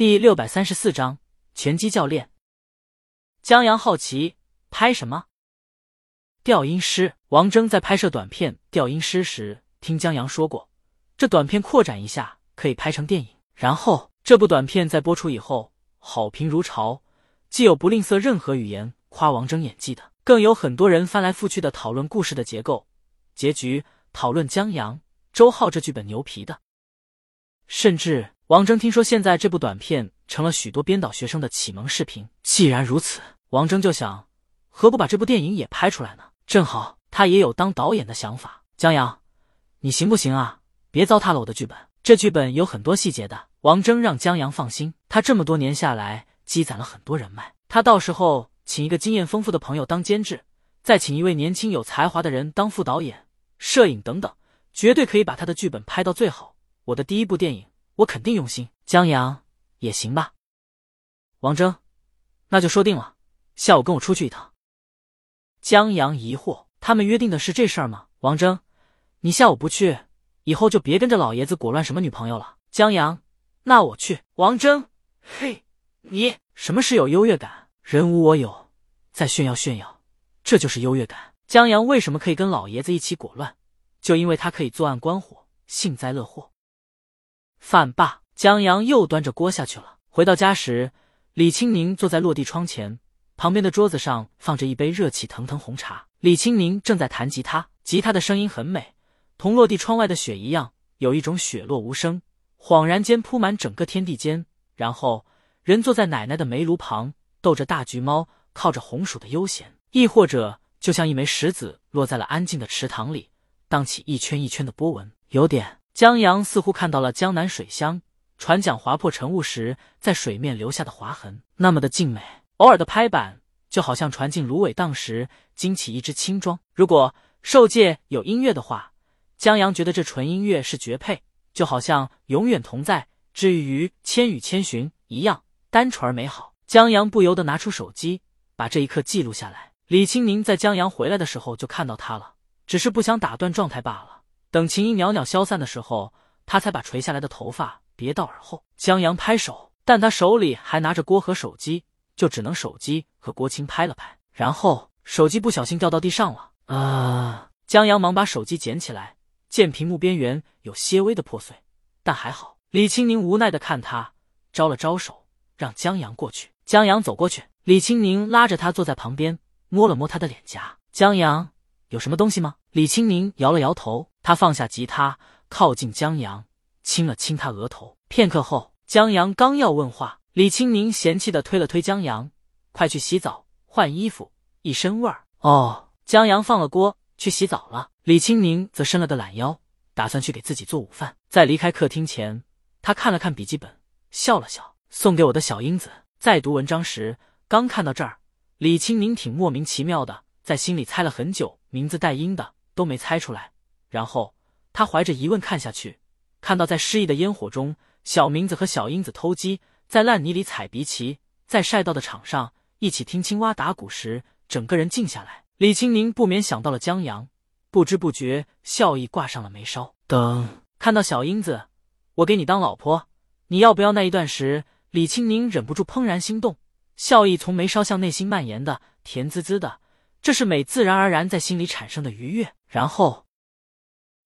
第六百三十四章拳击教练。江阳好奇拍什么？调音师王峥在拍摄短片《调音师》时，听江阳说过，这短片扩展一下可以拍成电影。然后这部短片在播出以后，好评如潮，既有不吝啬任何语言夸王峥演技的，更有很多人翻来覆去的讨论故事的结构、结局，讨论江阳、周浩这剧本牛皮的，甚至。王峥听说现在这部短片成了许多编导学生的启蒙视频。既然如此，王峥就想，何不把这部电影也拍出来呢？正好他也有当导演的想法。江阳，你行不行啊？别糟蹋了我的剧本。这剧本有很多细节的。王峥让江阳放心，他这么多年下来积攒了很多人脉，他到时候请一个经验丰富的朋友当监制，再请一位年轻有才华的人当副导演、摄影等等，绝对可以把他的剧本拍到最好。我的第一部电影。我肯定用心，江阳也行吧。王峥，那就说定了，下午跟我出去一趟。江阳疑惑，他们约定的是这事儿吗？王峥，你下午不去，以后就别跟着老爷子裹乱什么女朋友了。江阳，那我去。王峥，嘿，你什么是有优越感？人无我有，再炫耀炫耀，这就是优越感。江阳为什么可以跟老爷子一起裹乱？就因为他可以作案观火，幸灾乐祸。饭罢，江阳又端着锅下去了。回到家时，李青宁坐在落地窗前，旁边的桌子上放着一杯热气腾腾红茶。李青宁正在弹吉他，吉他的声音很美，同落地窗外的雪一样，有一种雪落无声，恍然间铺满整个天地间。然后，人坐在奶奶的煤炉旁，逗着大橘猫，靠着红薯的悠闲；亦或者，就像一枚石子落在了安静的池塘里，荡起一圈一圈的波纹，有点。江阳似乎看到了江南水乡船桨划破晨雾时在水面留下的划痕，那么的静美。偶尔的拍板，就好像船进芦苇荡时惊起一只青庄。如果兽界有音乐的话，江阳觉得这纯音乐是绝配，就好像永远同在，治愈于千与千寻一样单纯而美好。江阳不由得拿出手机，把这一刻记录下来。李青宁在江阳回来的时候就看到他了，只是不想打断状态罢了。等琴音袅袅消散的时候，他才把垂下来的头发别到耳后。江阳拍手，但他手里还拿着锅和手机，就只能手机和郭青拍了拍，然后手机不小心掉到地上了。啊！江阳忙把手机捡起来，见屏幕边缘有些微的破碎，但还好。李青宁无奈的看他，招了招手，让江阳过去。江阳走过去，李青宁拉着他坐在旁边，摸了摸他的脸颊。江阳，有什么东西吗？李青宁摇了摇头。他放下吉他，靠近江阳，亲了亲他额头。片刻后，江阳刚要问话，李青宁嫌弃的推了推江阳：“快去洗澡换衣服，一身味儿。”哦，江阳放了锅去洗澡了。李青宁则伸了个懒腰，打算去给自己做午饭。在离开客厅前，他看了看笔记本，笑了笑：“送给我的小英子。”在读文章时，刚看到这儿，李青宁挺莫名其妙的，在心里猜了很久，名字带音的都没猜出来。然后他怀着疑问看下去，看到在失意的烟火中，小明子和小英子偷鸡，在烂泥里踩鼻旗，在晒道的场上一起听青蛙打鼓时，整个人静下来。李青宁不免想到了江阳，不知不觉笑意挂上了眉梢。等看到小英子，我给你当老婆，你要不要？那一段时，李青宁忍不住怦然心动，笑意从眉梢向内心蔓延的，甜滋滋的，这是美自然而然在心里产生的愉悦。然后。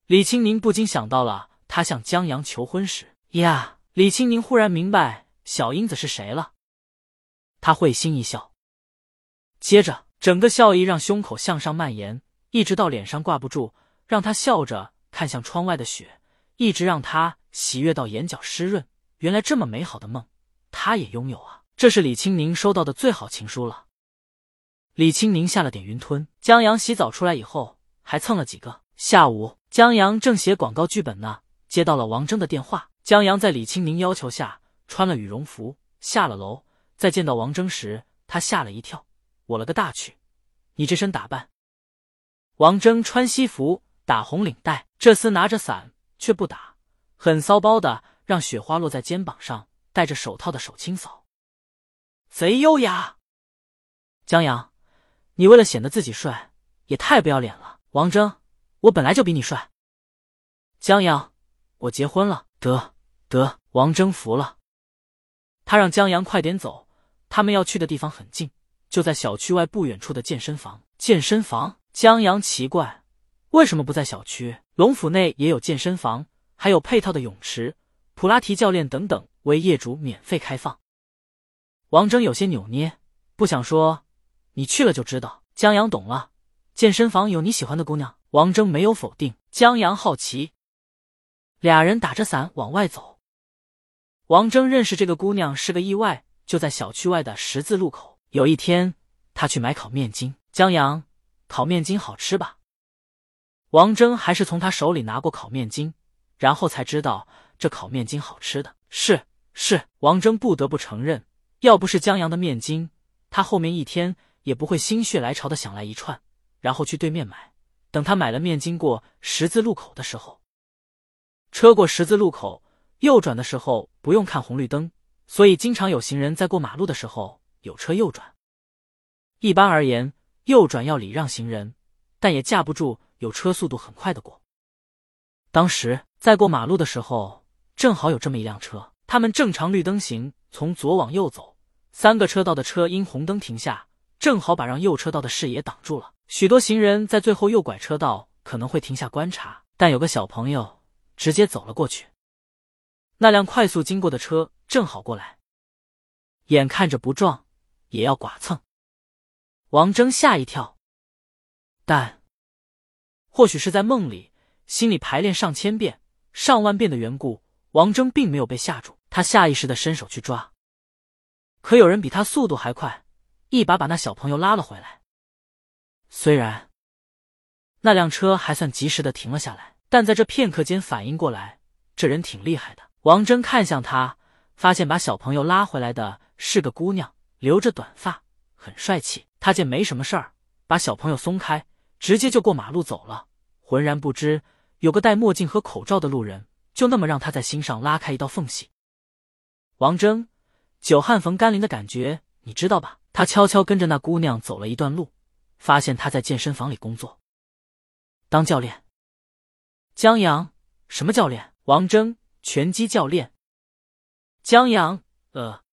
李青宁不禁想到了他向江阳求婚时呀，李青宁忽然明白小英子是谁了，他会心一笑，接着整个笑意让胸口向上蔓延，一直到脸上挂不住，让他笑着看向窗外的雪，一直让他喜悦到眼角湿润。原来这么美好的梦，他也拥有啊！这是李青宁收到的最好情书了。李青宁下了点云吞。江阳洗澡出来以后，还蹭了几个。下午。江阳正写广告剧本呢，接到了王峥的电话。江阳在李清明要求下穿了羽绒服下了楼，在见到王峥时，他吓了一跳。我了个大去！你这身打扮？王峥穿西服打红领带，这厮拿着伞却不打，很骚包的让雪花落在肩膀上，戴着手套的手清扫，贼优雅。江阳，你为了显得自己帅，也太不要脸了。王峥。我本来就比你帅，江阳，我结婚了。得得，王征服了。他让江阳快点走，他们要去的地方很近，就在小区外不远处的健身房。健身房？江阳奇怪，为什么不在小区？龙府内也有健身房，还有配套的泳池、普拉提教练等等，为业主免费开放。王峥有些扭捏，不想说，你去了就知道。江阳懂了，健身房有你喜欢的姑娘。王峥没有否定，江阳好奇。俩人打着伞往外走。王峥认识这个姑娘是个意外，就在小区外的十字路口。有一天，他去买烤面筋。江阳，烤面筋好吃吧？王峥还是从他手里拿过烤面筋，然后才知道这烤面筋好吃的是是。王峥不得不承认，要不是江阳的面筋，他后面一天也不会心血来潮的想来一串，然后去对面买。等他买了面经过十字路口的时候，车过十字路口右转的时候不用看红绿灯，所以经常有行人在过马路的时候有车右转。一般而言，右转要礼让行人，但也架不住有车速度很快的过。当时在过马路的时候，正好有这么一辆车，他们正常绿灯行，从左往右走，三个车道的车因红灯停下，正好把让右车道的视野挡住了。许多行人在最后右拐车道可能会停下观察，但有个小朋友直接走了过去。那辆快速经过的车正好过来，眼看着不撞也要剐蹭，王峥吓一跳，但或许是在梦里，心里排练上千遍、上万遍的缘故，王峥并没有被吓住。他下意识的伸手去抓，可有人比他速度还快，一把把那小朋友拉了回来。虽然那辆车还算及时的停了下来，但在这片刻间反应过来，这人挺厉害的。王峥看向他，发现把小朋友拉回来的是个姑娘，留着短发，很帅气。他见没什么事儿，把小朋友松开，直接就过马路走了，浑然不知有个戴墨镜和口罩的路人就那么让他在心上拉开一道缝隙。王峥，久旱逢甘霖的感觉，你知道吧？他悄悄跟着那姑娘走了一段路。发现她在健身房里工作，当教练。江阳，什么教练？王峥，拳击教练。江阳，呃，